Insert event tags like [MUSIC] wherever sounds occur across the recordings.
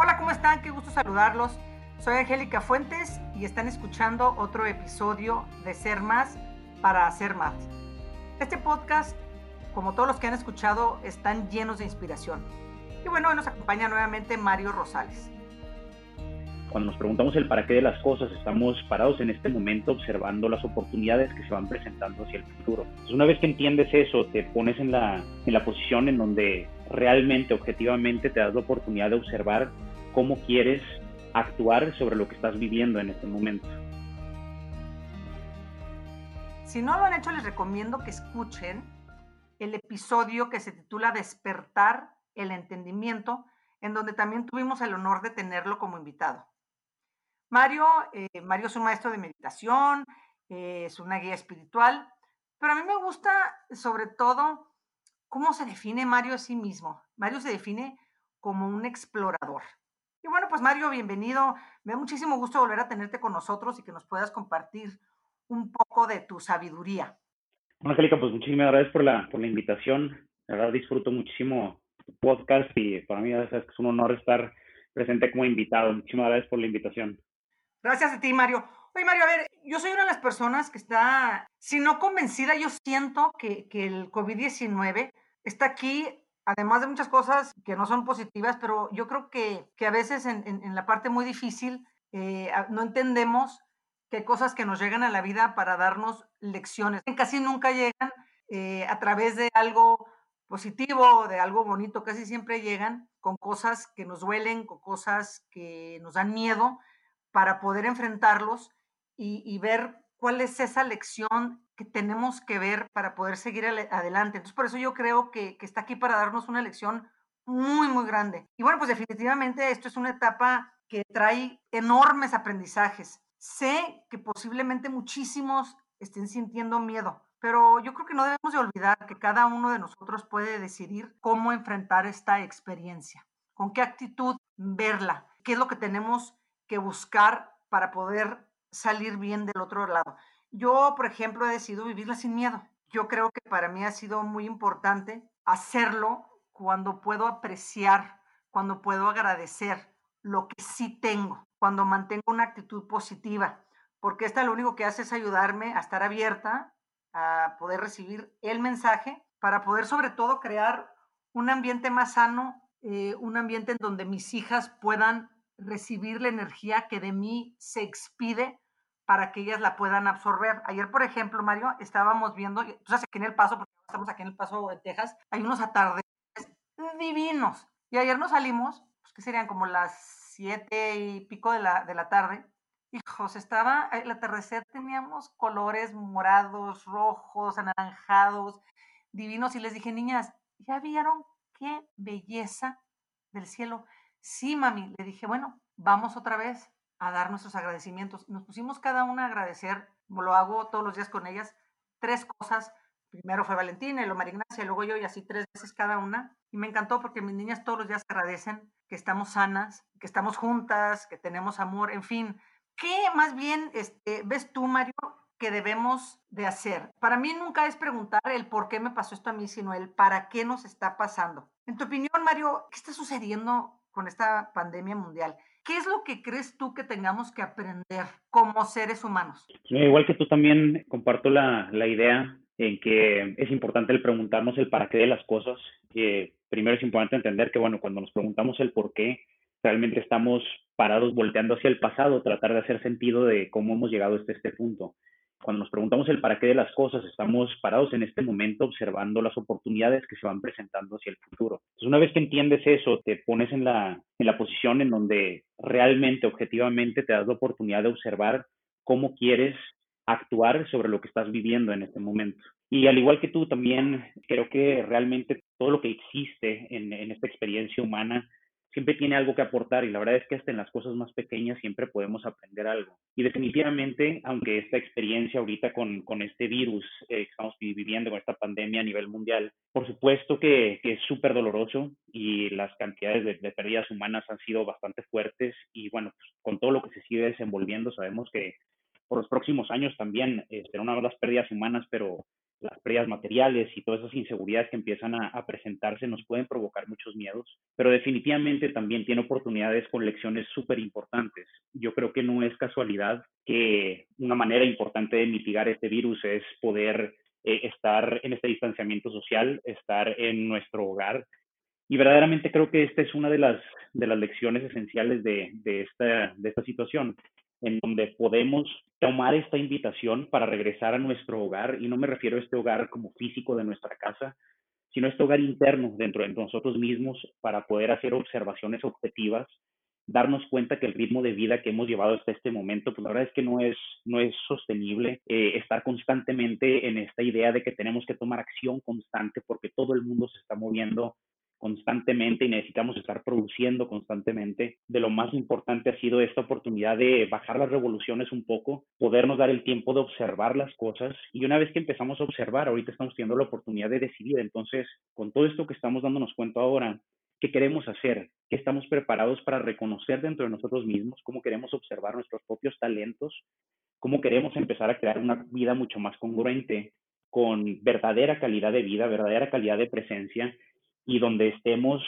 Hola, ¿cómo están? Qué gusto saludarlos. Soy Angélica Fuentes y están escuchando otro episodio de Ser Más para Hacer Más. Este podcast, como todos los que han escuchado, están llenos de inspiración. Y bueno, nos acompaña nuevamente Mario Rosales. Cuando nos preguntamos el para qué de las cosas, estamos parados en este momento observando las oportunidades que se van presentando hacia el futuro. Una vez que entiendes eso, te pones en la, en la posición en donde realmente, objetivamente, te das la oportunidad de observar cómo quieres actuar sobre lo que estás viviendo en este momento. Si no lo han hecho, les recomiendo que escuchen el episodio que se titula Despertar el Entendimiento, en donde también tuvimos el honor de tenerlo como invitado. Mario, eh, Mario es un maestro de meditación, eh, es una guía espiritual, pero a mí me gusta sobre todo cómo se define Mario a sí mismo. Mario se define como un explorador. Y bueno, pues Mario, bienvenido. Me da muchísimo gusto volver a tenerte con nosotros y que nos puedas compartir un poco de tu sabiduría. Bueno, Angélica, pues muchísimas gracias por la, por la invitación. La verdad disfruto muchísimo tu podcast y para mí es un honor estar presente como invitado. Muchísimas gracias por la invitación. Gracias a ti, Mario. Oye, Mario, a ver, yo soy una de las personas que está, si no convencida, yo siento que, que el COVID-19 está aquí, además de muchas cosas que no son positivas, pero yo creo que, que a veces en, la parte muy difícil eh, no entendemos que cosas que nos llegan a la vida para darnos lecciones. Casi nunca llegan eh, a través de algo positivo, de algo bonito, casi siempre llegan con cosas que nos duelen, con cosas que nos dan miedo para poder enfrentarlos y, ver cuál es esa lección que tenemos que ver para poder seguir adelante. Entonces, por eso yo creo que, que está aquí para darnos una lección muy, muy grande. Y bueno, pues definitivamente esto es una etapa que trae enormes aprendizajes. Sé que posiblemente muchísimos estén sintiendo miedo, pero yo creo que no debemos de olvidar que cada uno de nosotros puede decidir cómo enfrentar esta experiencia, con qué actitud verla, qué es lo que tenemos que buscar para poder salir bien del otro lado. Yo, por ejemplo, he decidido vivirla sin miedo. Yo creo que para mí ha sido muy importante hacerlo cuando puedo apreciar, cuando puedo agradecer lo que sí tengo, cuando mantengo una actitud positiva, porque esta lo único que hace es ayudarme a estar abierta, a poder recibir el mensaje, para poder sobre todo crear un ambiente más sano, eh, un ambiente en donde mis hijas puedan recibir la energía que de mí se expide para que ellas la puedan absorber. Ayer, por ejemplo, Mario, estábamos viendo, entonces aquí en El Paso, porque estamos aquí en El Paso de Texas, hay unos atardeceres divinos. Y ayer nos salimos, pues que serían como las siete y pico de la, de la tarde. Hijos, estaba, el atardecer teníamos colores morados, rojos, anaranjados, divinos. Y les dije, niñas, ¿ya vieron qué belleza del cielo? Sí, mami, le dije, bueno, vamos otra vez a dar nuestros agradecimientos. Nos pusimos cada una a agradecer, lo hago todos los días con ellas, tres cosas. Primero fue Valentina, y luego María Ignacia, luego yo, y así tres veces cada una. Y me encantó porque mis niñas todos los días agradecen que estamos sanas, que estamos juntas, que tenemos amor, en fin. ¿Qué más bien este, ves tú, Mario, que debemos de hacer? Para mí nunca es preguntar el por qué me pasó esto a mí, sino el para qué nos está pasando. En tu opinión, Mario, ¿qué está sucediendo con esta pandemia mundial. ¿Qué es lo que crees tú que tengamos que aprender como seres humanos? igual que tú también comparto la, la idea en que es importante el preguntarnos el para qué de las cosas. Primero es importante entender que, bueno, cuando nos preguntamos el por qué, realmente estamos parados volteando hacia el pasado, tratar de hacer sentido de cómo hemos llegado hasta este punto cuando nos preguntamos el para qué de las cosas, estamos parados en este momento observando las oportunidades que se van presentando hacia el futuro. Entonces, una vez que entiendes eso, te pones en la, en la posición en donde realmente, objetivamente, te das la oportunidad de observar cómo quieres actuar sobre lo que estás viviendo en este momento. Y al igual que tú, también creo que realmente todo lo que existe en, en esta experiencia humana siempre tiene algo que aportar y la verdad es que hasta en las cosas más pequeñas siempre podemos aprender algo. Y definitivamente, aunque esta experiencia ahorita con, con este virus eh, que estamos viviendo, con esta pandemia a nivel mundial, por supuesto que, que es súper doloroso y las cantidades de, de, pérdidas humanas han sido bastante fuertes y bueno, pues, con todo lo que se sigue desenvolviendo sabemos que por los próximos años también eh, serán unas pérdidas humanas, pero las pérdidas materiales y todas esas inseguridades que empiezan a, presentarse nos pueden provocar muchos miedos, pero definitivamente también tiene oportunidades con lecciones súper importantes. Yo creo que no es casualidad que una manera importante de mitigar este virus es poder eh, estar en este distanciamiento social, estar en nuestro hogar. Y verdaderamente creo que esta es una de las, de las lecciones esenciales de, de, esta, de esta situación, en donde podemos tomar esta invitación para regresar a nuestro hogar, y no me refiero a este hogar como físico de nuestra casa, sino este hogar interno dentro de nosotros mismos para poder hacer observaciones objetivas, darnos cuenta que el ritmo de vida que hemos llevado hasta este momento, pues la verdad es que no es, no es sostenible eh, estar constantemente en esta idea de que tenemos que tomar acción constante porque todo el mundo se está moviendo constantemente y necesitamos estar produciendo constantemente. De lo más importante ha sido esta oportunidad de bajar las revoluciones un poco, podernos dar el tiempo de observar las cosas y una vez que empezamos a observar, ahorita estamos teniendo la oportunidad de decidir. Entonces, con todo esto que estamos dándonos cuenta ahora, ¿qué queremos hacer? ¿Qué estamos preparados para reconocer dentro de nosotros mismos? ¿Cómo queremos observar nuestros propios talentos? ¿Cómo queremos empezar a crear una vida mucho más congruente con verdadera calidad de vida, verdadera calidad de presencia y donde estemos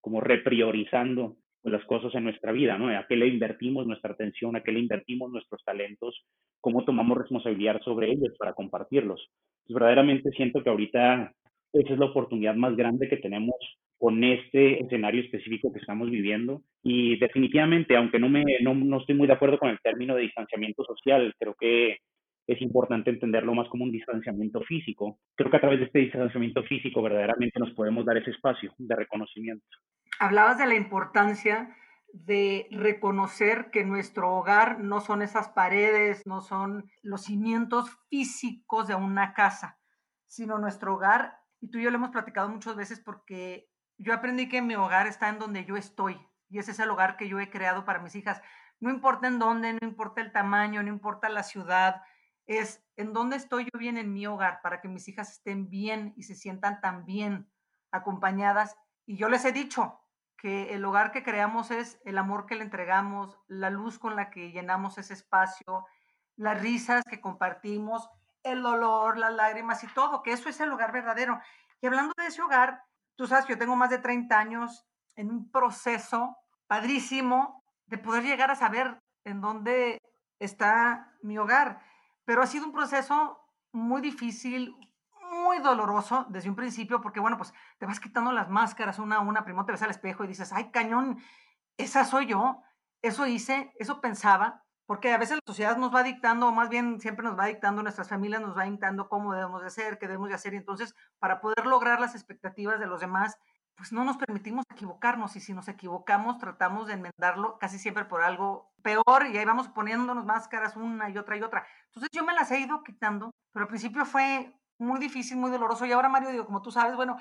como repriorizando las cosas en nuestra vida, ¿no? ¿A qué le invertimos nuestra atención? ¿A qué le invertimos nuestros talentos? ¿Cómo tomamos responsabilidad sobre ellos para compartirlos? Pues verdaderamente siento que ahorita esa es la oportunidad más grande que tenemos con este escenario específico que estamos viviendo. Y definitivamente, aunque no, me, no, no estoy muy de acuerdo con el término de distanciamiento social, creo que es importante entenderlo más como un distanciamiento físico. Creo que a través de este distanciamiento físico verdaderamente nos podemos dar ese espacio de reconocimiento. Hablabas de la importancia de reconocer que nuestro hogar no son esas paredes, no son los cimientos físicos de una casa, sino nuestro hogar, y tú y yo lo hemos platicado muchas veces porque yo aprendí que mi hogar está en donde yo estoy, y ese es el hogar que yo he creado para mis hijas. No importa en dónde, no importa el tamaño, no importa la ciudad, es en dónde estoy yo bien en mi hogar para que mis hijas estén bien y se sientan tan bien acompañadas. Y yo les he dicho que el hogar que creamos es el amor que le entregamos, la luz con la que llenamos ese espacio, las risas que compartimos, el dolor, las lágrimas y todo, que eso es el hogar verdadero. Y hablando de ese hogar, tú sabes yo tengo más de 30 años en un proceso padrísimo de poder llegar a saber en dónde está mi hogar pero ha sido un proceso muy difícil, muy doloroso desde un principio, porque bueno, pues te vas quitando las máscaras una a una, primero te ves al espejo y dices, ay, cañón, esa soy yo, eso hice, eso pensaba, porque a veces la sociedad nos va dictando, o más bien siempre nos va dictando, nuestras familias nos va dictando cómo debemos de ser, qué debemos de hacer, y entonces para poder lograr las expectativas de los demás, pues no nos permitimos equivocarnos y si nos equivocamos tratamos de enmendarlo casi siempre por algo peor y ahí vamos poniéndonos máscaras una y otra y otra. Entonces yo me las he ido quitando, pero al principio fue muy difícil, muy doloroso y ahora Mario, digo, como tú sabes, bueno,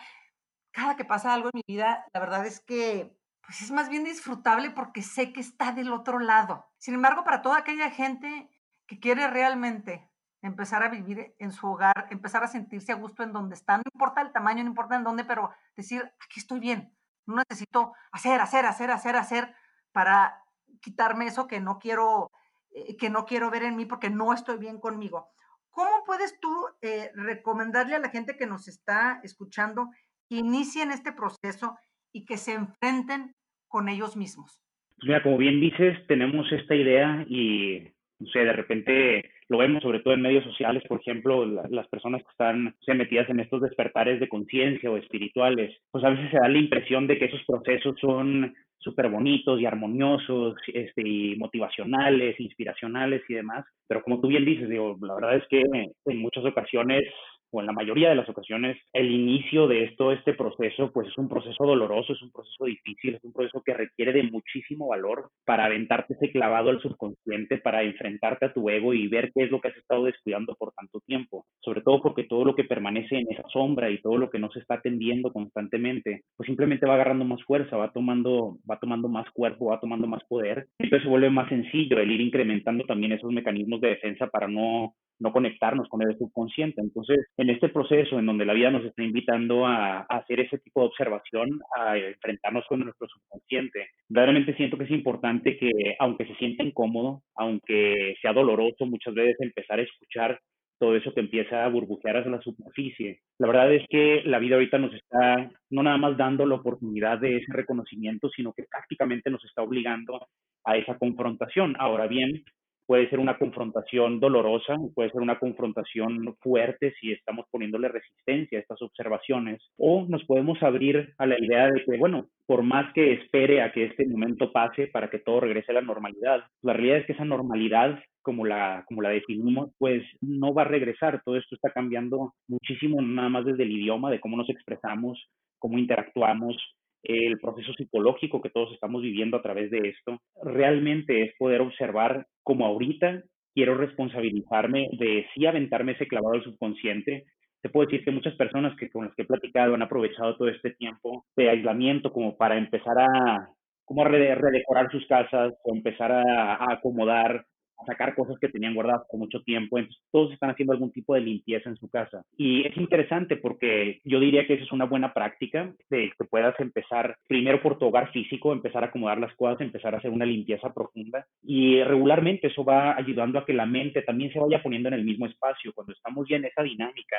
cada que pasa algo en mi vida, la verdad es que pues es más bien disfrutable porque sé que está del otro lado. Sin embargo, para toda aquella gente que quiere realmente empezar a vivir en su hogar, empezar a sentirse a gusto en donde está. No importa el tamaño, no importa en dónde, pero decir, aquí estoy bien. No necesito hacer, hacer, hacer, hacer, hacer para quitarme eso que no quiero, eh, que no quiero ver en mí porque no estoy bien conmigo. ¿Cómo puedes tú eh, recomendarle a la gente que nos está escuchando que inicien este proceso y que se enfrenten con ellos mismos? Pues mira, como bien dices, tenemos esta idea y, no sé, de repente lo vemos sobre todo en medios sociales, por ejemplo, las personas que están se metidas en estos despertares de conciencia o espirituales, pues a veces se da la impresión de que esos procesos son súper bonitos y armoniosos, este, y motivacionales, inspiracionales y demás. Pero como tú bien dices, digo, la verdad es que en muchas ocasiones o en la mayoría de las ocasiones, el inicio de esto, este proceso, pues es un proceso doloroso, es un proceso difícil, es un proceso que requiere de muchísimo valor para aventarte ese clavado al subconsciente, para enfrentarte a tu ego y ver qué es lo que has estado descuidando por tanto tiempo. Sobre todo porque todo lo que permanece en esa sombra y todo lo que no se está atendiendo constantemente, pues simplemente va agarrando más fuerza, va tomando, va tomando más cuerpo, va tomando más poder. Entonces se vuelve más sencillo el ir incrementando también esos mecanismos de defensa para no no conectarnos con el subconsciente. Entonces, en este proceso en donde la vida nos está invitando a, hacer ese tipo de observación, a enfrentarnos con nuestro subconsciente, realmente siento que es importante que, aunque se sienta incómodo, aunque sea doloroso muchas veces empezar a escuchar todo eso que empieza a burbujear hacia la superficie. La verdad es que la vida ahorita nos está no nada más dando la oportunidad de ese reconocimiento, sino que prácticamente nos está obligando a esa confrontación. Ahora bien, puede ser una confrontación dolorosa, puede ser una confrontación fuerte si estamos poniéndole resistencia a estas observaciones, o nos podemos abrir a la idea de que, bueno, por más que espere a que este momento pase para que todo regrese a la normalidad, la realidad es que esa normalidad como la, como la definimos, pues no va a regresar. Todo esto está cambiando muchísimo, nada más desde el idioma, de cómo nos expresamos, cómo interactuamos, el proceso psicológico que todos estamos viviendo a través de esto, realmente es poder observar como ahorita quiero responsabilizarme de sí aventarme ese clavado al subconsciente. Te puedo decir que muchas personas que con las que he platicado han aprovechado todo este tiempo de aislamiento como para empezar a como redecorar sus casas o empezar a acomodar a sacar cosas que tenían guardadas por mucho tiempo. Entonces, todos están haciendo algún tipo de limpieza en su casa. Y es interesante porque yo diría que esa es una buena práctica de que puedas empezar primero por tu hogar físico, empezar a acomodar las cosas, empezar a hacer una limpieza profunda. Y regularmente eso va ayudando a que la mente también se vaya poniendo en el mismo espacio. Cuando estamos ya en esa dinámica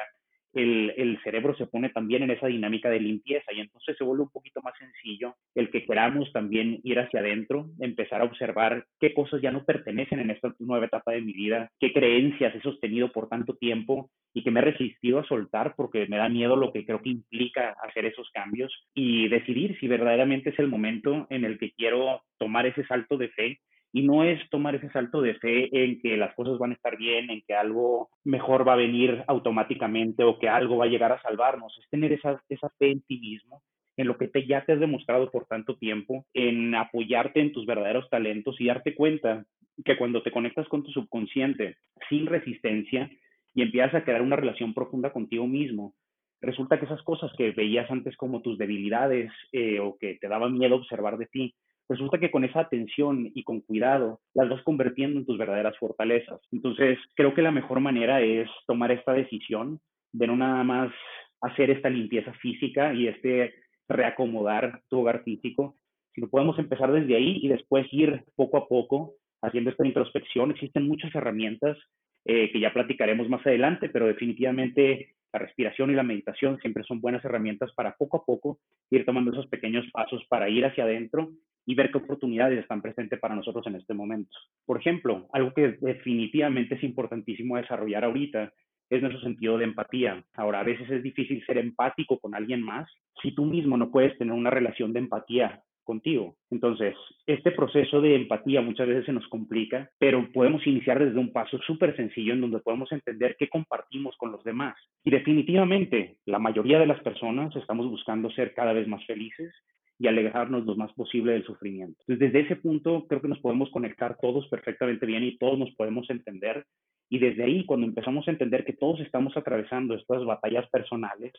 el, cerebro se pone también en esa dinámica de limpieza y entonces se vuelve un poquito más sencillo el que queramos también ir hacia adentro, empezar a observar qué cosas ya no pertenecen en esta nueva etapa de mi vida, qué creencias he sostenido por tanto tiempo y que me he resistido a soltar porque me da miedo lo que creo que implica hacer esos cambios y decidir si verdaderamente es el momento en el que quiero tomar ese salto de fe y no es tomar ese salto de fe en que las cosas van a estar bien, en que algo mejor va a venir automáticamente o que algo va a llegar a salvarnos, es tener esa, esa fe en ti mismo, en lo que te, ya te has demostrado por tanto tiempo, en apoyarte en tus verdaderos talentos y darte cuenta que cuando te conectas con tu subconsciente sin resistencia y empiezas a crear una relación profunda contigo mismo, resulta que esas cosas que veías antes como tus debilidades eh, o que te daban miedo observar de ti, resulta que con esa atención y con cuidado las vas convirtiendo en tus verdaderas fortalezas. Entonces, creo que la mejor manera es tomar esta decisión de no nada más hacer esta limpieza física y este reacomodar tu hogar físico, sino podemos empezar desde ahí y después ir poco a poco haciendo esta introspección. Existen muchas herramientas eh, que ya platicaremos más adelante, pero definitivamente la respiración y la meditación siempre son buenas herramientas para poco a poco ir tomando esos pequeños pasos para ir hacia adentro y ver qué oportunidades están presentes para nosotros en este momento. Por ejemplo, algo que definitivamente es importantísimo desarrollar ahorita es nuestro sentido de empatía. Ahora, a veces es difícil ser empático con alguien más si tú mismo no puedes tener una relación de empatía contigo. Entonces, este proceso de empatía muchas veces se nos complica, pero podemos iniciar desde un paso súper sencillo en donde podemos entender qué compartimos con los demás. Y definitivamente, la mayoría de las personas estamos buscando ser cada vez más felices y alejarnos lo más posible del sufrimiento. Entonces, desde ese punto, creo que nos podemos conectar todos perfectamente bien y todos nos podemos entender. Y desde ahí, cuando empezamos a entender que todos estamos atravesando estas batallas personales,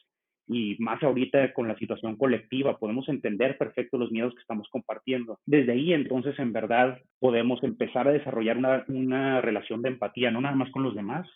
y más ahorita con la situación colectiva, podemos entender perfecto los miedos que estamos compartiendo. Desde ahí entonces en verdad podemos empezar a desarrollar una, una relación de empatía, no nada más con los demás,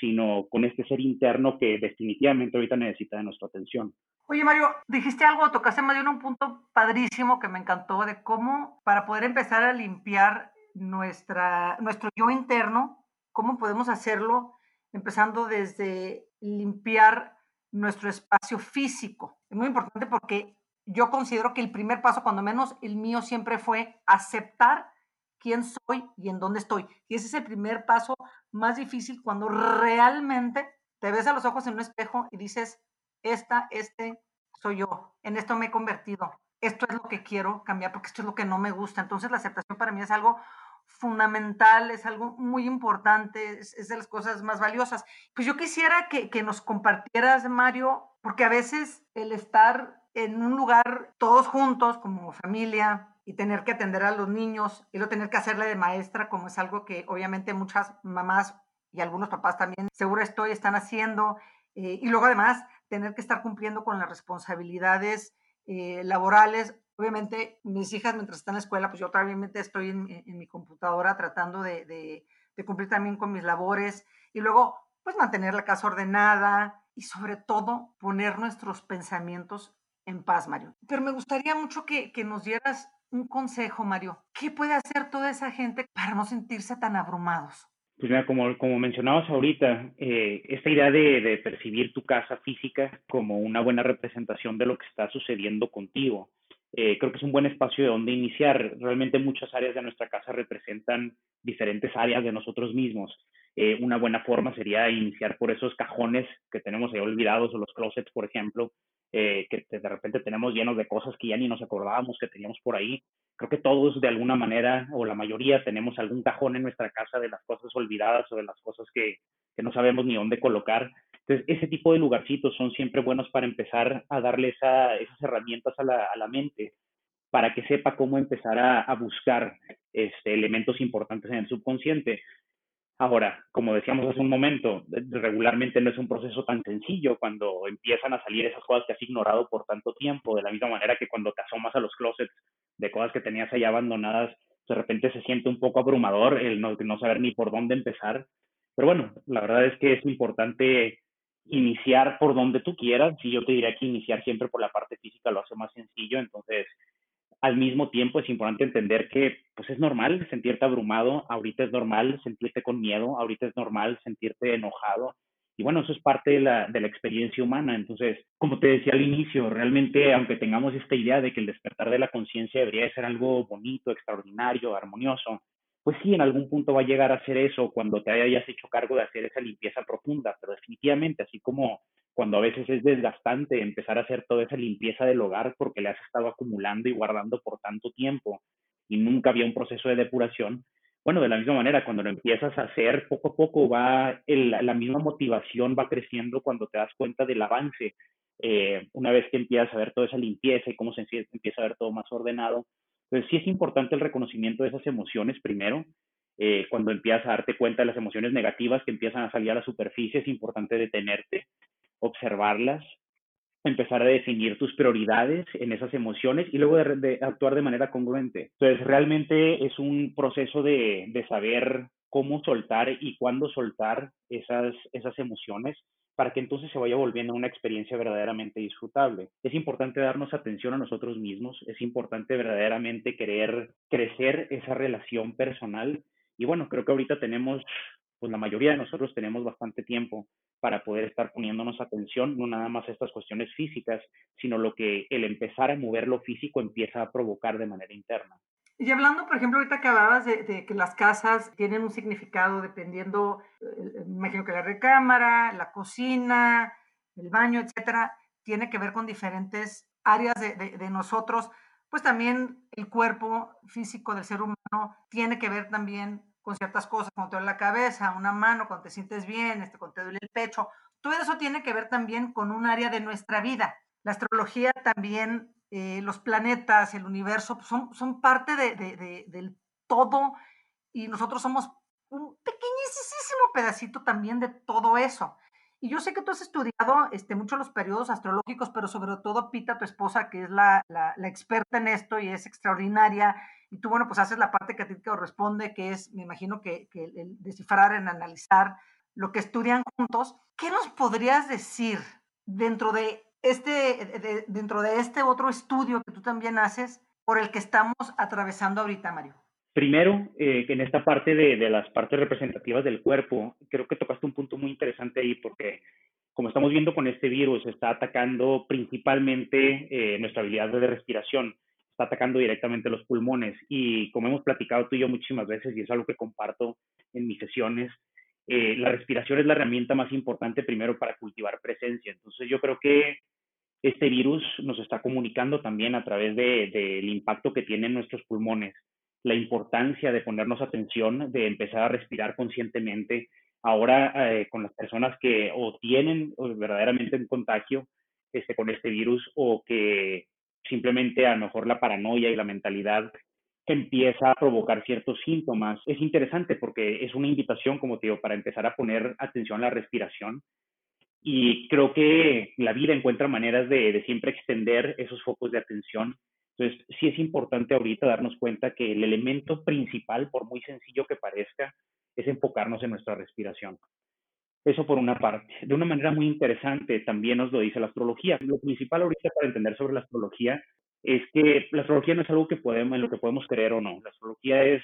sino con este ser interno que definitivamente ahorita necesita de nuestra atención. Oye, Mario, dijiste algo, tocaste más de un punto padrísimo que me encantó de cómo para poder empezar a limpiar nuestra, nuestro yo interno, cómo podemos hacerlo empezando desde limpiar nuestro espacio físico. Es muy importante porque yo considero que el primer paso, cuando menos el mío, siempre fue aceptar quién soy y en dónde estoy. Y ese es el primer paso más difícil cuando realmente te ves a los ojos en un espejo y dices, esta, este soy yo, en esto me he convertido, esto es lo que quiero cambiar porque esto es lo que no me gusta. Entonces la aceptación para mí es algo fundamental, es algo muy importante, es, de las cosas más valiosas. Pues yo quisiera que, que nos compartieras, Mario, porque a veces el estar en un lugar todos juntos como familia y tener que atender a los niños y lo tener que hacerle de maestra, como es algo que obviamente muchas mamás y algunos papás también seguro estoy están haciendo, eh, y luego además tener que estar cumpliendo con las responsabilidades eh, laborales Obviamente, mis hijas, mientras están en la escuela, pues yo obviamente estoy en, mi computadora tratando de, cumplir también con mis labores y luego, pues mantener la casa ordenada y sobre todo poner nuestros pensamientos en paz, Mario. Pero me gustaría mucho que, que nos dieras un consejo, Mario. ¿Qué puede hacer toda esa gente para no sentirse tan abrumados? Pues mira, como, como mencionabas ahorita, eh, esta idea de, de, percibir tu casa física como una buena representación de lo que está sucediendo contigo, eh, creo que es un buen espacio de donde iniciar. Realmente muchas áreas de nuestra casa representan diferentes áreas de nosotros mismos. Eh, una buena forma sería iniciar por esos cajones que tenemos ahí olvidados o los closets, por ejemplo, eh, que de repente tenemos llenos de cosas que ya ni nos acordábamos que teníamos por ahí. Creo que todos de alguna manera o la mayoría tenemos algún cajón en nuestra casa de las cosas olvidadas o de las cosas que, que no sabemos ni dónde colocar. Entonces, ese tipo de lugarcitos son siempre buenos para empezar a darle esa, esas herramientas a la, mente para que sepa cómo empezar a, a buscar este, elementos importantes en el subconsciente. Ahora, como decíamos hace un momento, regularmente no es un proceso tan sencillo cuando empiezan a salir esas cosas que has ignorado por tanto tiempo, de la misma manera que cuando te asomas a los closets de cosas que tenías ahí abandonadas, de repente se siente un poco abrumador el no, no saber ni por dónde empezar. Pero bueno, la verdad es que es importante iniciar por donde tú quieras. Si yo te diría que iniciar siempre por la parte física lo hace más sencillo, entonces al mismo tiempo es importante entender que pues es normal sentirte abrumado, ahorita es normal sentirte con miedo, ahorita es normal sentirte enojado. Y bueno, eso es parte de la, de la experiencia humana. Entonces, como te decía al inicio, realmente, aunque tengamos esta idea de que el despertar de la conciencia debería ser algo bonito, extraordinario, armonioso, pues sí, en algún punto va a llegar a ser eso cuando te hayas hecho cargo de hacer esa limpieza profunda, pero definitivamente, así como cuando a veces es desgastante empezar a hacer toda esa limpieza del hogar porque le has estado acumulando y guardando por tanto tiempo y nunca había un proceso de depuración, bueno, de la misma manera, cuando lo empiezas a hacer, poco a poco va, el, la misma motivación va creciendo cuando te das cuenta del avance. Eh, una vez que empiezas a ver toda esa limpieza y cómo se empieza a ver todo más ordenado, entonces sí es importante el reconocimiento de esas emociones primero. Eh, cuando empiezas a darte cuenta de las emociones negativas que empiezan a salir a la superficie, es importante detenerte, observarlas, empezar a definir tus prioridades en esas emociones y luego de, actuar de manera congruente. Entonces, realmente es un proceso de, de, saber cómo soltar y cuándo soltar esas, esas emociones para que entonces se vaya volviendo una experiencia verdaderamente disfrutable. Es importante darnos atención a nosotros mismos, es importante verdaderamente querer crecer esa relación personal y bueno, creo que ahorita tenemos, pues la mayoría de nosotros tenemos bastante tiempo para poder estar poniéndonos atención, no nada más a estas cuestiones físicas, sino lo que el empezar a mover lo físico empieza a provocar de manera interna. Y hablando, por ejemplo, ahorita que hablabas de, que las casas tienen un significado dependiendo, eh, imagino que la recámara, la cocina, el baño, etcétera, tiene que ver con diferentes áreas de, de, nosotros, pues también el cuerpo físico del ser humano tiene que ver también con ciertas cosas, cuando te duele la cabeza, una mano, cuando te sientes bien, este, cuando te duele el pecho. Todo eso tiene que ver también con un área de nuestra vida. La astrología también, eh, los planetas, el universo, pues, son, parte de, del todo y nosotros somos un pequeñísimo pedacito también de todo eso. Y yo sé que tú has estudiado este, mucho los periodos astrológicos, pero sobre todo Pita, tu esposa, que es la, la, la experta en esto y es extraordinaria y tú, bueno, pues haces la parte que a ti te corresponde, que es, me imagino que, que el descifrar, en analizar lo que estudian juntos. ¿Qué nos podrías decir dentro de este, de, dentro de este otro estudio que tú también haces por el que estamos atravesando ahorita, Mario? Primero, eh, en esta parte de, las partes representativas del cuerpo, creo que tocaste un punto muy interesante ahí porque, como estamos viendo con este virus, está atacando principalmente eh, nuestra habilidad de respiración está atacando directamente los pulmones. Y como hemos platicado tú y yo muchísimas veces, y es algo que comparto en mis sesiones, eh, la respiración es la herramienta más importante primero para cultivar presencia. Entonces yo creo que este virus nos está comunicando también a través del de, de impacto que tiene en nuestros pulmones, la importancia de ponernos atención, de empezar a respirar conscientemente. Ahora eh, con las personas que o tienen verdaderamente un contagio este, con este virus o que simplemente a lo mejor la paranoia y la mentalidad empieza a provocar ciertos síntomas. Es interesante porque es una invitación, como te digo, para empezar a poner atención a la respiración. Y creo que la vida encuentra maneras de, de siempre extender esos focos de atención. Entonces, sí es importante ahorita darnos cuenta que el elemento principal, por muy sencillo que parezca, es enfocarnos en nuestra respiración. Eso por una parte. De una manera muy interesante también nos lo dice la astrología. Lo principal ahorita para entender sobre la astrología es que la astrología no es algo que podemos, en lo que podemos creer o no. La astrología es,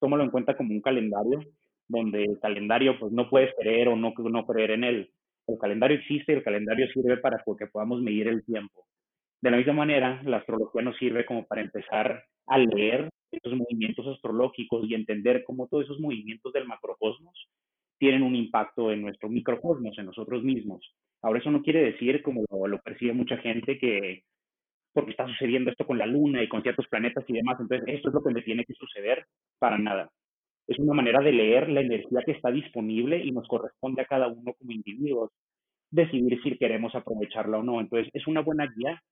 tómalo en cuenta como un calendario donde el calendario pues no puedes creer o no, no creer en él. El calendario existe y el calendario sirve para que podamos medir el tiempo. De la misma manera, la astrología nos sirve como para empezar a leer esos movimientos astrológicos y entender cómo todos esos movimientos del macrocosmos tienen un impacto en nuestro microcosmos, en nosotros mismos. Ahora, eso no quiere decir, como lo, percibe mucha gente, que porque está sucediendo esto con la Luna y con ciertos planetas y demás, entonces esto es lo que me tiene que suceder, para nada. Es una manera de leer la energía que está disponible y nos corresponde a cada uno como individuos decidir si queremos aprovecharla o no. Entonces, es una buena guía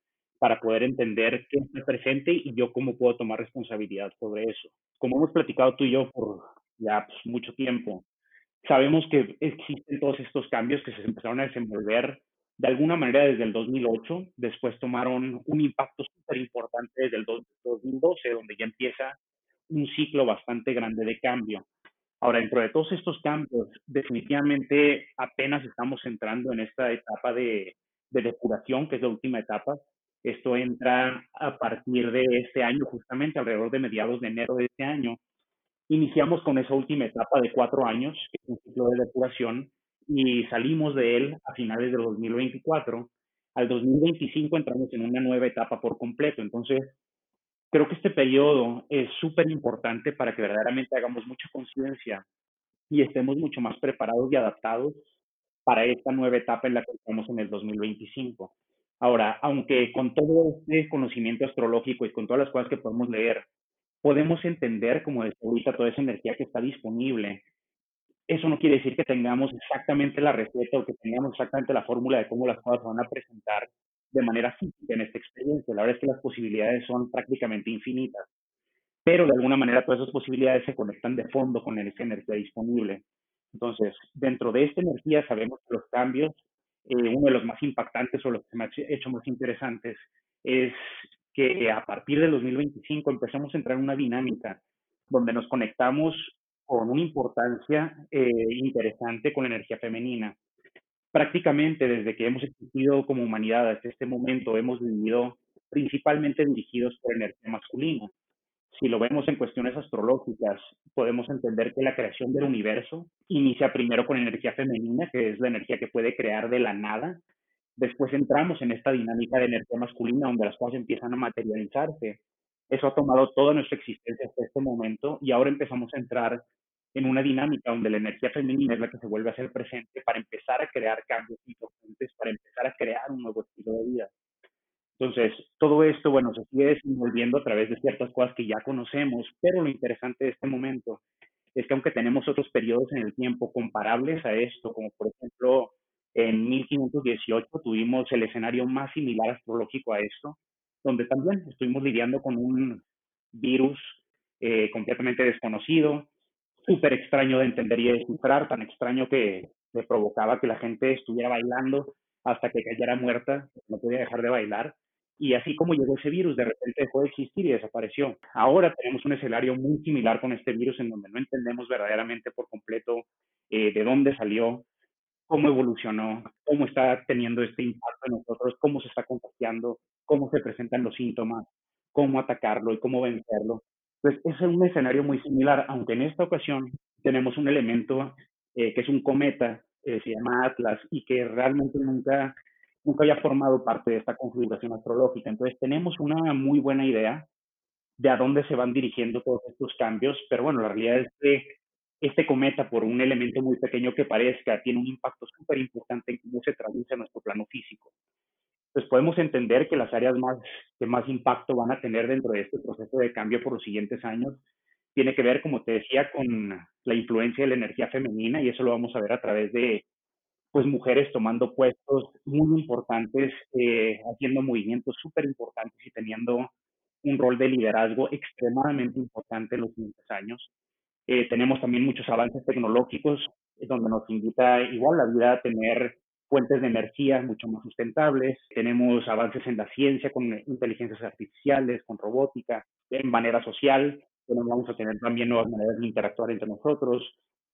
para poder entender qué está presente y yo cómo puedo tomar responsabilidad sobre eso. Como hemos platicado tú y yo por ya pues, mucho tiempo, sabemos que existen todos estos cambios que se empezaron a desenvolver de alguna manera desde el 2008, después tomaron un impacto súper importante desde el 2012, donde ya empieza un ciclo bastante grande de cambio. Ahora, dentro de todos estos cambios, definitivamente apenas estamos entrando en esta etapa de, de depuración, que es la última etapa, esto entra a partir de este año, justamente alrededor de mediados de enero de este año. Iniciamos con esa última etapa de cuatro años, que es un ciclo de depuración, y salimos de él a finales del 2024. Al 2025 entramos en una nueva etapa por completo. Entonces, creo que este periodo es súper importante para que verdaderamente hagamos mucha conciencia y estemos mucho más preparados y adaptados para esta nueva etapa en la que estamos en el 2025. Ahora, aunque con todo este conocimiento astrológico y con todas las cosas que podemos leer, podemos entender, como decía ahorita, toda esa energía que está disponible. Eso no quiere decir que tengamos exactamente la receta o que tengamos exactamente la fórmula de cómo las cosas van a presentar de manera física en esta experiencia. La verdad es que las posibilidades son prácticamente infinitas, pero de alguna manera todas esas posibilidades se conectan de fondo con esa energía disponible. Entonces, dentro de esta energía sabemos que los cambios eh, uno de los más impactantes o los que me ha hecho más interesantes es que a partir del 2025 empezamos a entrar en una dinámica donde nos conectamos con una importancia eh, interesante con la energía femenina. Prácticamente desde que hemos existido como humanidad hasta este momento hemos vivido principalmente dirigidos por energía masculina si lo vemos en cuestiones astrológicas, podemos entender que la creación del universo inicia primero con energía femenina, que es la energía que puede crear de la nada. Después entramos en esta dinámica de energía masculina donde las cosas empiezan a materializarse. Eso ha tomado toda nuestra existencia hasta este momento y ahora empezamos a entrar en una dinámica donde la energía femenina es la que se vuelve a ser presente para empezar a crear cambios importantes, para empezar a crear un nuevo estilo de vida. Entonces, todo esto, bueno, se sigue desenvolviendo a través de ciertas cosas que ya conocemos, pero lo interesante de este momento es que aunque tenemos otros periodos en el tiempo comparables a esto, como por ejemplo en 1518 tuvimos el escenario más similar astrológico a esto, donde también estuvimos lidiando con un virus eh, completamente desconocido, súper extraño de entender y de descifrar, tan extraño que, que provocaba que la gente estuviera bailando hasta que cayera muerta, no podía dejar de bailar. Y así como llegó ese virus, de repente dejó de existir y desapareció. Ahora tenemos un escenario muy similar con este virus en donde no entendemos verdaderamente por completo eh, de dónde salió, cómo evolucionó, cómo está teniendo este impacto en nosotros, cómo se está contagiando, cómo se presentan los síntomas, cómo atacarlo y cómo vencerlo. Pues es un escenario muy similar, aunque en esta ocasión tenemos un elemento eh, que es un cometa, eh, se llama Atlas, y que realmente nunca nunca había formado parte de esta configuración astrológica. Entonces tenemos una muy buena idea de a dónde se van dirigiendo todos estos cambios, pero bueno, la realidad es que este cometa, por un elemento muy pequeño que parezca, tiene un impacto súper importante en cómo se traduce en nuestro plano físico. Entonces podemos entender que las áreas más, que más impacto van a tener dentro de este proceso de cambio por los siguientes años tiene que ver, como te decía, con la influencia de la energía femenina y eso lo vamos a ver a través de pues mujeres tomando puestos muy importantes, eh, haciendo movimientos súper importantes y teniendo un rol de liderazgo extremadamente importante en los siguientes años. Eh, tenemos también muchos avances tecnológicos, eh, donde nos invita igual la vida a tener fuentes de energía mucho más sustentables. Tenemos avances en la ciencia con inteligencias artificiales, con robótica, en manera social. vamos a tener también nuevas maneras de interactuar entre nosotros,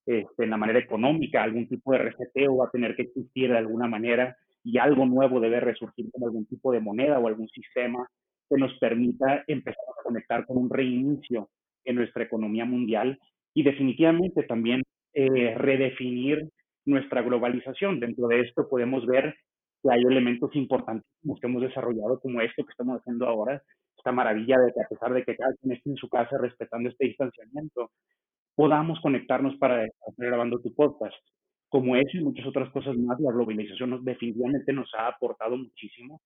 este, en la manera económica, algún tipo de reseteo va a tener que existir de alguna manera y algo nuevo debe resurgir con algún tipo de moneda o algún sistema que nos permita empezar a conectar con un reinicio en nuestra economía mundial y definitivamente también eh, redefinir nuestra globalización. Dentro de esto podemos ver que hay elementos importantísimos que hemos desarrollado como esto que estamos haciendo ahora, esta maravilla de que a pesar de que cada quien esté en su casa respetando este distanciamiento, podamos conectarnos para estar grabando tu podcast. Como eso y muchas otras cosas más, la globalización definitivamente nos ha aportado muchísimo,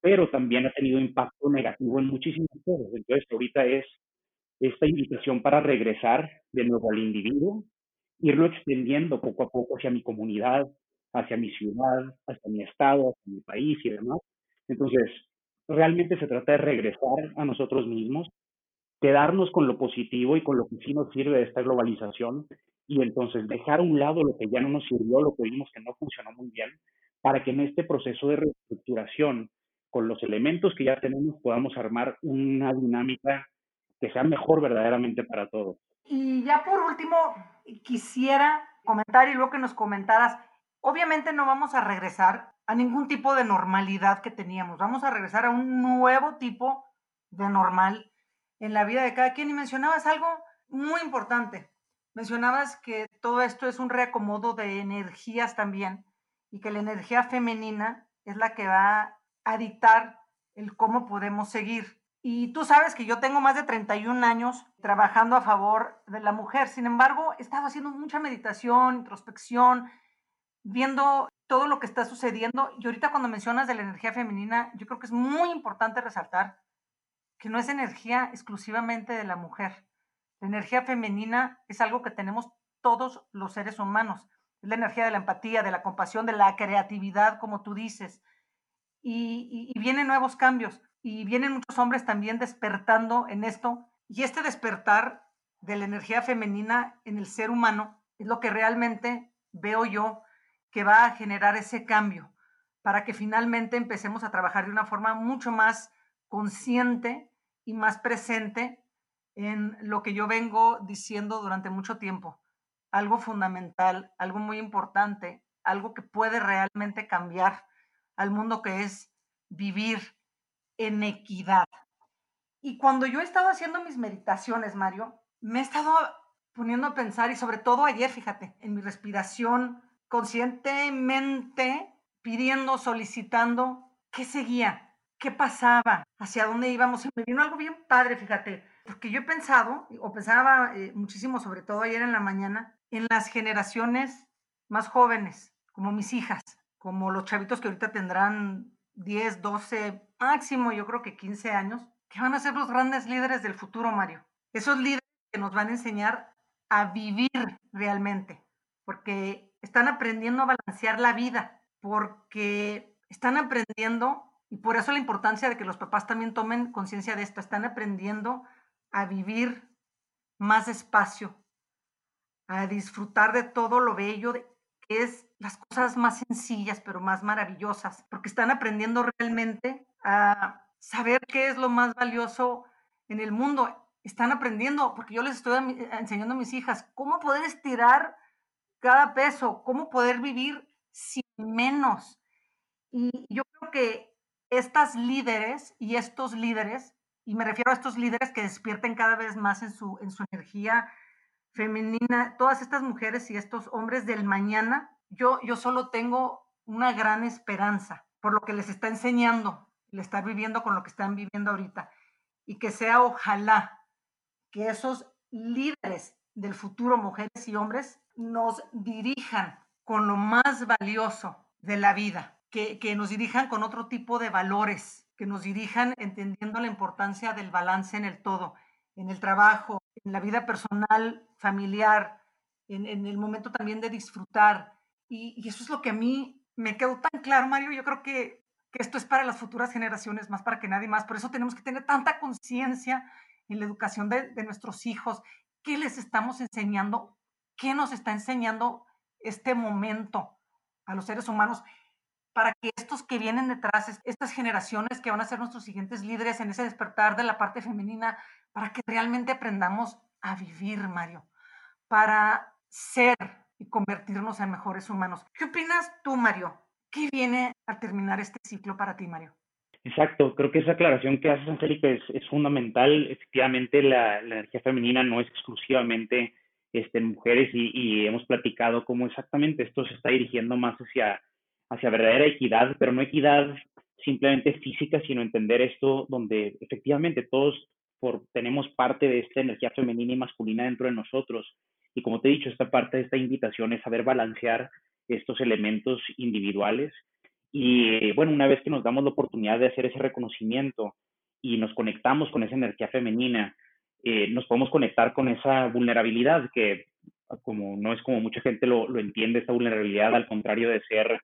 pero también ha tenido impacto negativo en muchísimas cosas. Entonces, ahorita es esta invitación para regresar de nuevo al individuo, irlo extendiendo poco a poco hacia mi comunidad, hacia mi ciudad, hacia mi estado, hacia mi país y demás. Entonces, realmente se trata de regresar a nosotros mismos, quedarnos con lo positivo y con lo que sí nos sirve de esta globalización y entonces dejar a un lado lo que ya no nos sirvió, lo que vimos que no funcionó muy bien, para que en este proceso de reestructuración, con los elementos que ya tenemos, podamos armar una dinámica que sea mejor verdaderamente para todos. Y ya por último, quisiera comentar y luego que nos comentaras, obviamente no vamos a regresar a ningún tipo de normalidad que teníamos, vamos a regresar a un nuevo tipo de normal en la vida de cada quien. Y mencionabas algo muy importante, mencionabas que todo esto es un reacomodo de energías también y que la energía femenina es la que va a dictar el cómo podemos seguir. Y tú sabes que yo tengo más de 31 años trabajando a favor de la mujer. Sin embargo, he estado haciendo mucha meditación, introspección, viendo todo lo que está sucediendo. Y ahorita cuando mencionas de la energía femenina, yo creo que es muy importante resaltar que no es energía exclusivamente de la mujer. La energía femenina es algo que tenemos todos los seres humanos. Es la energía de la empatía, de la compasión, de la creatividad, como tú dices. Y, y vienen nuevos cambios y vienen muchos hombres también despertando en esto. Y este despertar de la energía femenina en el ser humano es lo que realmente veo yo que va a generar ese cambio para que finalmente empecemos a trabajar de una forma mucho más consciente y más presente en lo que yo vengo diciendo durante mucho tiempo. Algo fundamental, algo muy importante, algo que puede realmente cambiar al mundo que es vivir en equidad. Y cuando yo he estado haciendo mis meditaciones, Mario, me he estado poniendo a pensar y sobre todo ayer, fíjate, en mi respiración, conscientemente pidiendo, solicitando qué seguía, qué pasaba, hacia dónde íbamos. Y me vino algo bien padre, fíjate, porque yo he pensado, o pensaba eh, muchísimo, sobre todo ayer en la mañana, en las generaciones más jóvenes, como mis hijas, como los chavitos que ahorita tendrán 10, 12, máximo yo creo que 15 años, que van a ser los grandes líderes del futuro, Mario. Esos líderes que nos van a enseñar a vivir realmente, porque están aprendiendo a balancear la vida, porque están aprendiendo, y por eso la importancia de que los papás también tomen conciencia de esto, están aprendiendo a vivir más despacio, a disfrutar de todo lo bello que es las cosas más sencillas, pero más maravillosas, porque están aprendiendo realmente a saber qué es lo más valioso en el mundo. Están aprendiendo, porque yo les estoy enseñando a mis hijas cómo poder estirar cada peso, cómo poder vivir sin menos. Y yo creo que estas líderes y estos líderes, y me refiero a estos líderes que despierten cada vez más en su, en su energía femenina, todas estas mujeres y estos hombres del mañana, yo, yo solo tengo una gran esperanza por lo que les está enseñando, el estar viviendo con lo que están viviendo ahorita. Y que sea ojalá que esos líderes del futuro, mujeres y hombres, nos dirijan con lo más valioso de la vida, que, nos dirijan con otro tipo de valores, que nos dirijan entendiendo la importancia del balance en el todo, en el trabajo, en la vida personal, familiar, en, el momento también de disfrutar, y, eso es lo que a mí me quedó tan claro, Mario. Yo creo que, que esto es para las futuras generaciones, más para que nadie más. Por eso tenemos que tener tanta conciencia en la educación de, de nuestros hijos. ¿Qué les estamos enseñando? ¿Qué nos está enseñando este momento a los seres humanos? Para que estos que vienen detrás, estas generaciones que van a ser nuestros siguientes líderes en ese despertar de la parte femenina, para que realmente aprendamos a vivir, Mario, para ser y convertirnos en mejores humanos. ¿Qué opinas tú, Mario? ¿Qué viene a terminar este ciclo para ti, Mario? Exacto, creo que esa aclaración que haces, Angélica, es, fundamental. Efectivamente, la, la, energía femenina no es exclusivamente este, mujeres y, hemos platicado cómo exactamente esto se está dirigiendo más hacia, hacia verdadera equidad, pero no equidad simplemente física, sino entender esto donde efectivamente todos por, tenemos parte de esta energía femenina y masculina dentro de nosotros. Y como te he dicho, esta parte de esta invitación es saber balancear estos elementos individuales. Y bueno, una vez que nos damos la oportunidad de hacer ese reconocimiento y nos conectamos con esa energía femenina, eh, nos podemos conectar con esa vulnerabilidad que como no es como mucha gente lo, lo entiende, esta vulnerabilidad, al contrario de ser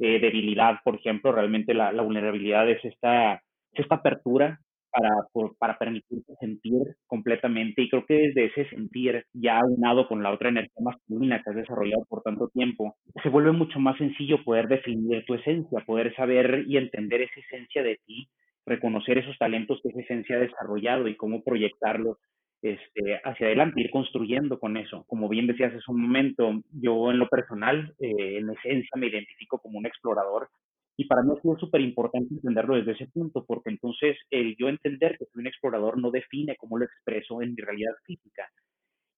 eh, debilidad, por ejemplo, realmente la, la vulnerabilidad es esta, esta apertura para, para permitirte sentir completamente. Y creo que desde ese sentir, ya unado con la otra energía masculina que has desarrollado por tanto tiempo, se vuelve mucho más sencillo poder definir tu esencia, poder saber y entender esa esencia de ti, reconocer esos talentos que esa esencia ha desarrollado y cómo proyectarlos este, hacia adelante, ir construyendo con eso. Como bien decías hace un momento, yo en lo personal, eh, en esencia, me identifico como un explorador y para mí ha sido súper importante entenderlo desde ese punto, porque entonces el yo entender que soy un explorador no define cómo lo expreso en mi realidad física.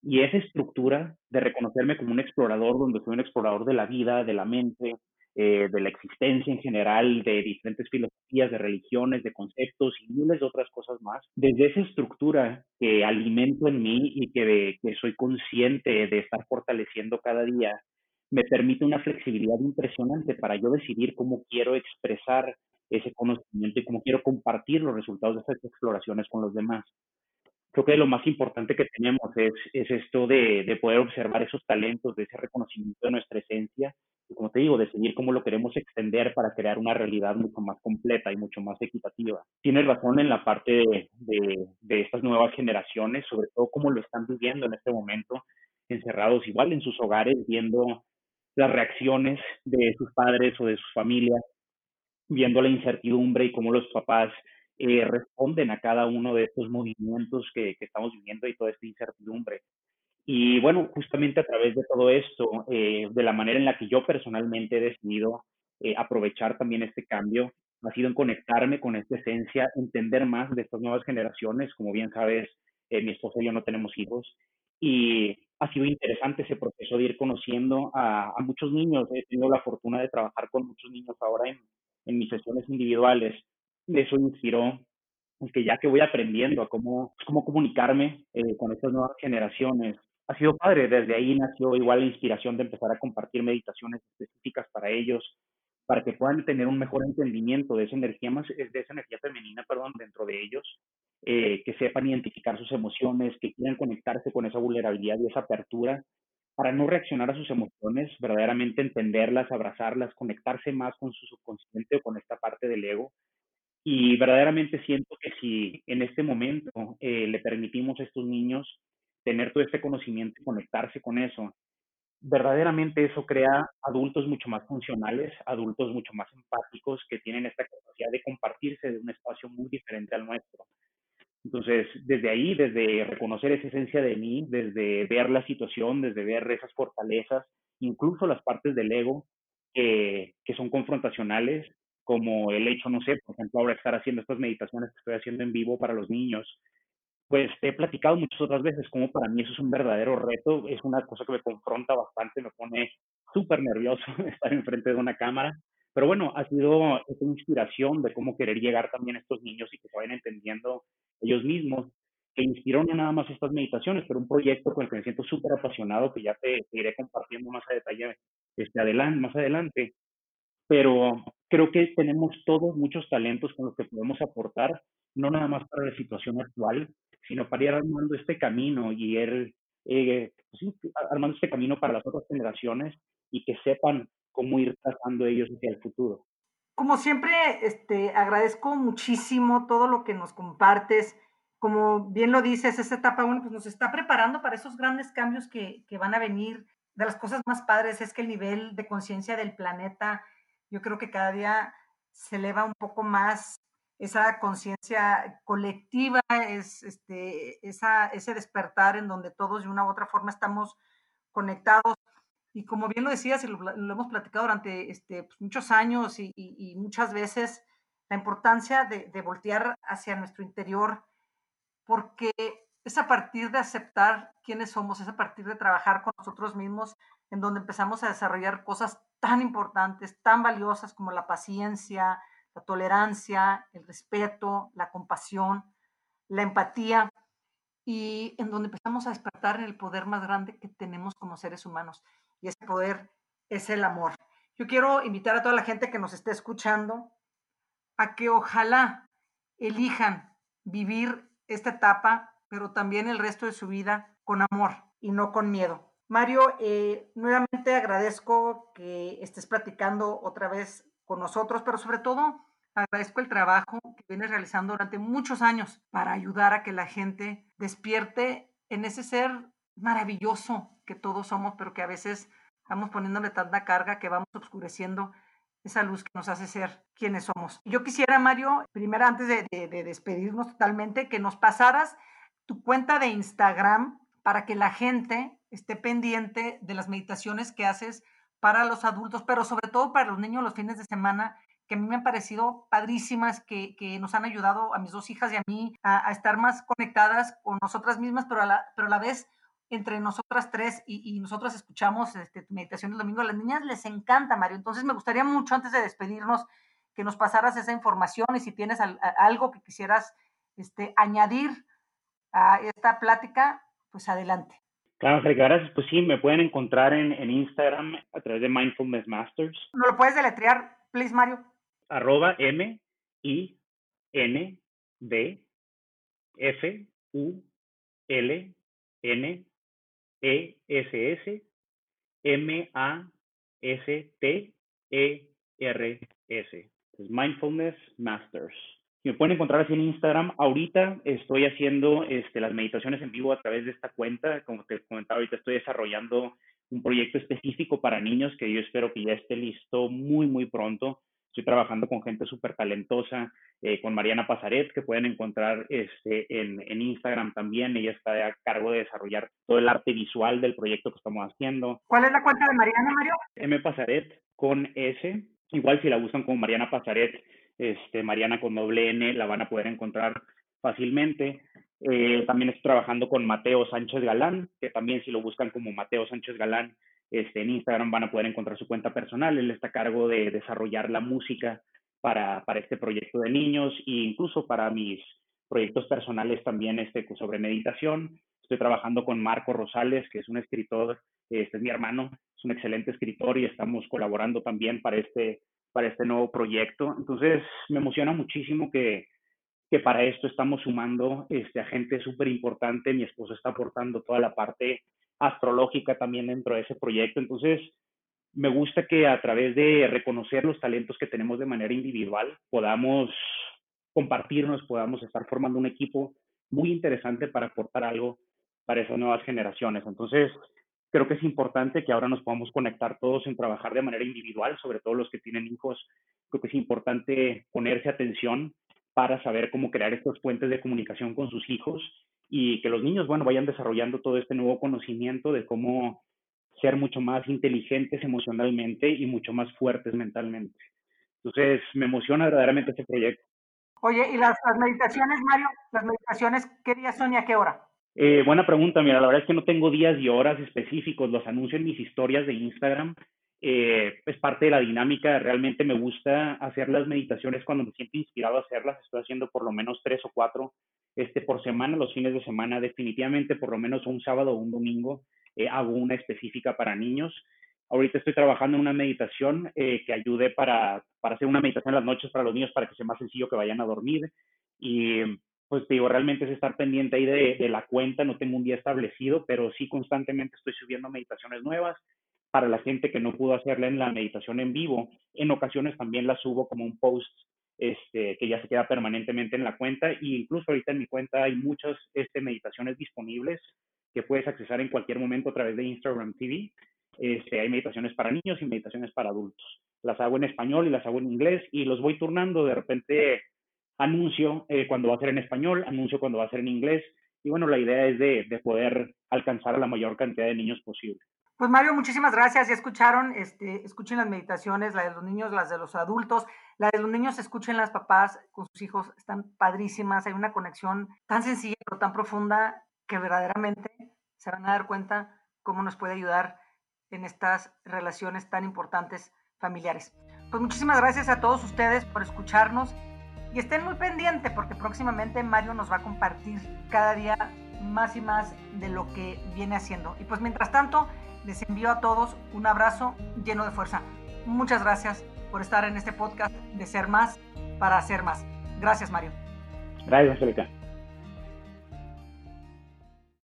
Y esa estructura de reconocerme como un explorador, donde soy un explorador de la vida, de la mente, eh, de la existencia en general, de diferentes filosofías, de religiones, de conceptos y miles de otras cosas más. Desde esa estructura que alimento en mí y que, que soy consciente de estar fortaleciendo cada día, me permite una flexibilidad impresionante para yo decidir cómo quiero expresar ese conocimiento y cómo quiero compartir los resultados de esas exploraciones con los demás. Creo que lo más importante que tenemos es, es esto de, de poder observar esos talentos, de ese reconocimiento de nuestra esencia como te digo, decidir cómo lo queremos extender para crear una realidad mucho más completa y mucho más equitativa. Tienes razón en la parte de, de, estas nuevas generaciones, sobre todo cómo lo están viviendo en este momento, encerrados igual en sus hogares, viendo las reacciones de sus padres o de sus familias, viendo la incertidumbre y cómo los papás eh, responden a cada uno de estos movimientos que, que estamos viviendo y toda esta incertidumbre. Y bueno, justamente a través de todo esto, eh, de la manera en la que yo personalmente he decidido eh, aprovechar también este cambio, ha sido en conectarme con esta esencia, entender más de estas nuevas generaciones. Como bien sabes, mi esposa y yo no tenemos hijos. Y ha sido interesante ese proceso de ir conociendo a, a, muchos niños. He tenido la fortuna de trabajar con muchos niños ahora en, en mis sesiones individuales. Eso inspiró que ya que voy aprendiendo a cómo, cómo comunicarme con estas nuevas generaciones, ha sido padre. Desde ahí nació igual la inspiración de empezar a compartir meditaciones específicas para ellos, para que puedan tener un mejor entendimiento de esa energía más, de esa energía femenina, perdón, dentro de ellos, eh, que sepan identificar sus emociones, que quieran conectarse con esa vulnerabilidad y esa apertura para no reaccionar a sus emociones, verdaderamente entenderlas, abrazarlas, conectarse más con su subconsciente o con esta parte del ego. Y verdaderamente siento que si en este momento eh, le permitimos a estos niños tener todo este conocimiento y conectarse con eso, verdaderamente eso crea adultos mucho más funcionales, adultos mucho más empáticos que tienen esta capacidad de compartirse de un espacio muy diferente al nuestro. Entonces, desde ahí, desde reconocer esa esencia de mí, desde ver la situación, desde ver esas fortalezas, incluso las partes del ego que, que son confrontacionales, como el hecho, no sé, por ejemplo, ahora estar haciendo estas meditaciones que estoy haciendo en vivo para los niños, pues he platicado muchas otras veces como para mí eso es un verdadero reto, es una cosa que me confronta bastante, me pone súper nervioso [LAUGHS] estar enfrente de una cámara, pero bueno, ha sido esta inspiración de cómo querer llegar también a estos niños y que se vayan entendiendo ellos mismos, que inspiró no nada más estas meditaciones, pero un proyecto con el que me siento súper apasionado, que ya te, iré compartiendo más a detalle este, adelante, más adelante. Pero creo que tenemos todos muchos talentos con los que podemos aportar, no nada más para la situación actual, sino para ir armando este camino y ir eh, pues armando este camino para las otras generaciones y que sepan cómo ir trazando ellos hacia el futuro. Como siempre, este, agradezco muchísimo todo lo que nos compartes. Como bien lo dices, esta etapa bueno, pues nos está preparando para esos grandes cambios que, que van a venir. De las cosas más padres es que el nivel de conciencia del planeta, yo creo que cada día se eleva un poco más esa conciencia colectiva, es este, esa, ese despertar en donde todos de una u otra forma estamos conectados. Y como bien lo decías, y lo, hemos platicado durante este, pues, muchos años y, y, muchas veces, la importancia de, de, voltear hacia nuestro interior, porque es a partir de aceptar quiénes somos, es a partir de trabajar con nosotros mismos, en donde empezamos a desarrollar cosas tan importantes, tan valiosas como la paciencia, la tolerancia, el respeto, la compasión, la empatía, y en donde empezamos a despertar en el poder más grande que tenemos como seres humanos. Y ese poder es el amor. Yo quiero invitar a toda la gente que nos esté escuchando a que ojalá elijan vivir esta etapa, pero también el resto de su vida con amor y no con miedo. Mario, eh, nuevamente agradezco que estés platicando otra vez con nosotros, pero sobre todo agradezco el trabajo que vienes realizando durante muchos años para ayudar a que la gente despierte en ese ser maravilloso que todos somos, pero que a veces estamos poniéndole tanta carga que vamos oscureciendo esa luz que nos hace ser quienes somos. Yo quisiera, Mario, primero antes de, de despedirnos totalmente, que nos pasaras tu cuenta de Instagram para que la gente esté pendiente de las meditaciones que haces para los adultos, pero sobre todo para los niños los fines de semana que a mí me han parecido padrísimas, que, que nos han ayudado a mis dos hijas y a mí a, estar más conectadas con nosotras mismas, pero a la, pero a la vez entre nosotras tres y, y nosotros escuchamos este, tu meditación el domingo. A las niñas les encanta, Mario. Entonces me gustaría mucho, antes de despedirnos, que nos pasaras esa información y si tienes algo que quisieras este, añadir a esta plática, pues adelante. Claro, gracias. Pues sí, me pueden encontrar en, en Instagram a través de Mindfulness Masters. ¿No lo puedes deletrear, please, Mario? arroba M I N D F U L N E S S M A S T E R S. Mindfulness Masters. Me pueden encontrar así en Instagram. Ahorita estoy haciendo este, las meditaciones en vivo a través de esta cuenta. Como te comentaba, ahorita estoy desarrollando un proyecto específico para niños que yo espero que ya esté listo muy, muy pronto. Estoy trabajando con gente súper talentosa, eh, con Mariana Pasaret, que pueden encontrar este, en, en, Instagram también. Ella está a cargo de desarrollar todo el arte visual del proyecto que estamos haciendo. ¿Cuál es la cuenta de Mariana, Mario? M Pasaret con S. Igual si la buscan como Mariana Pasaret, este, Mariana con doble N, la van a poder encontrar fácilmente. Eh, también estoy trabajando con Mateo Sánchez Galán, que también si lo buscan como Mateo Sánchez Galán, este, en Instagram van a poder encontrar su cuenta personal. Él está a cargo de desarrollar la música para, este proyecto de niños e incluso para mis proyectos personales también este, sobre meditación. Estoy trabajando con Marco Rosales, que es un escritor, este es mi hermano, es un excelente escritor y estamos colaborando también para este, para este nuevo proyecto. Entonces, me emociona muchísimo que, que para esto estamos sumando este, a gente súper importante. Mi esposo está aportando toda la parte astrológica también dentro de ese proyecto. Entonces, me gusta que a través de reconocer los talentos que tenemos de manera individual, podamos compartirnos, podamos estar formando un equipo muy interesante para aportar algo para esas nuevas generaciones. Entonces, creo que es importante que ahora nos podamos conectar todos en trabajar de manera individual, sobre todo los que tienen hijos. Creo que es importante ponerse atención para saber cómo crear estos puentes de comunicación con sus hijos y que los niños, bueno, vayan desarrollando todo este nuevo conocimiento de cómo ser mucho más inteligentes emocionalmente y mucho más fuertes mentalmente. Entonces, me emociona verdaderamente este proyecto. Oye, ¿y las, meditaciones, Mario? ¿Las meditaciones qué día son y a qué hora? Eh, buena pregunta, mira, la verdad es que no tengo días y horas específicos, los anuncio en mis historias de Instagram. Eh, es parte de la dinámica, realmente me gusta hacer las meditaciones cuando me siento inspirado a hacerlas, estoy haciendo por lo menos tres o cuatro este, por semana, los fines de semana, definitivamente por lo menos un sábado o un domingo eh, hago una específica para niños. Ahorita estoy trabajando en una meditación eh, que ayude para, para hacer una meditación en las noches para los niños para que sea más sencillo que vayan a dormir. Y pues digo, realmente es estar pendiente ahí de, de la cuenta, no tengo un día establecido, pero sí constantemente estoy subiendo meditaciones nuevas para la gente que no pudo hacerla en la meditación en vivo. En ocasiones también la subo como un post este, que ya se queda permanentemente en la cuenta. Y incluso ahorita en mi cuenta hay muchas este, meditaciones disponibles que puedes accesar en cualquier momento a través de Instagram TV. Este, hay meditaciones para niños y meditaciones para adultos. Las hago en español y las hago en inglés y los voy turnando. De repente anuncio eh, cuando va a ser en español, anuncio cuando va a ser en inglés. Y bueno, la idea es de, de poder alcanzar a la mayor cantidad de niños posible. Pues Mario, muchísimas gracias. Ya escucharon, este, escuchen las meditaciones, la de los niños, las de los adultos. La de los niños, escuchen las papás con sus hijos, están padrísimas. Hay una conexión tan sencilla pero tan profunda que verdaderamente se van a dar cuenta cómo nos puede ayudar en estas relaciones tan importantes familiares. Pues muchísimas gracias a todos ustedes por escucharnos y estén muy pendientes porque próximamente Mario nos va a compartir cada día más y más de lo que viene haciendo. Y pues mientras tanto, les envío a todos un abrazo lleno de fuerza. Muchas gracias por estar en este podcast de Ser Más para Hacer Más. Gracias, Mario. Gracias, Felica.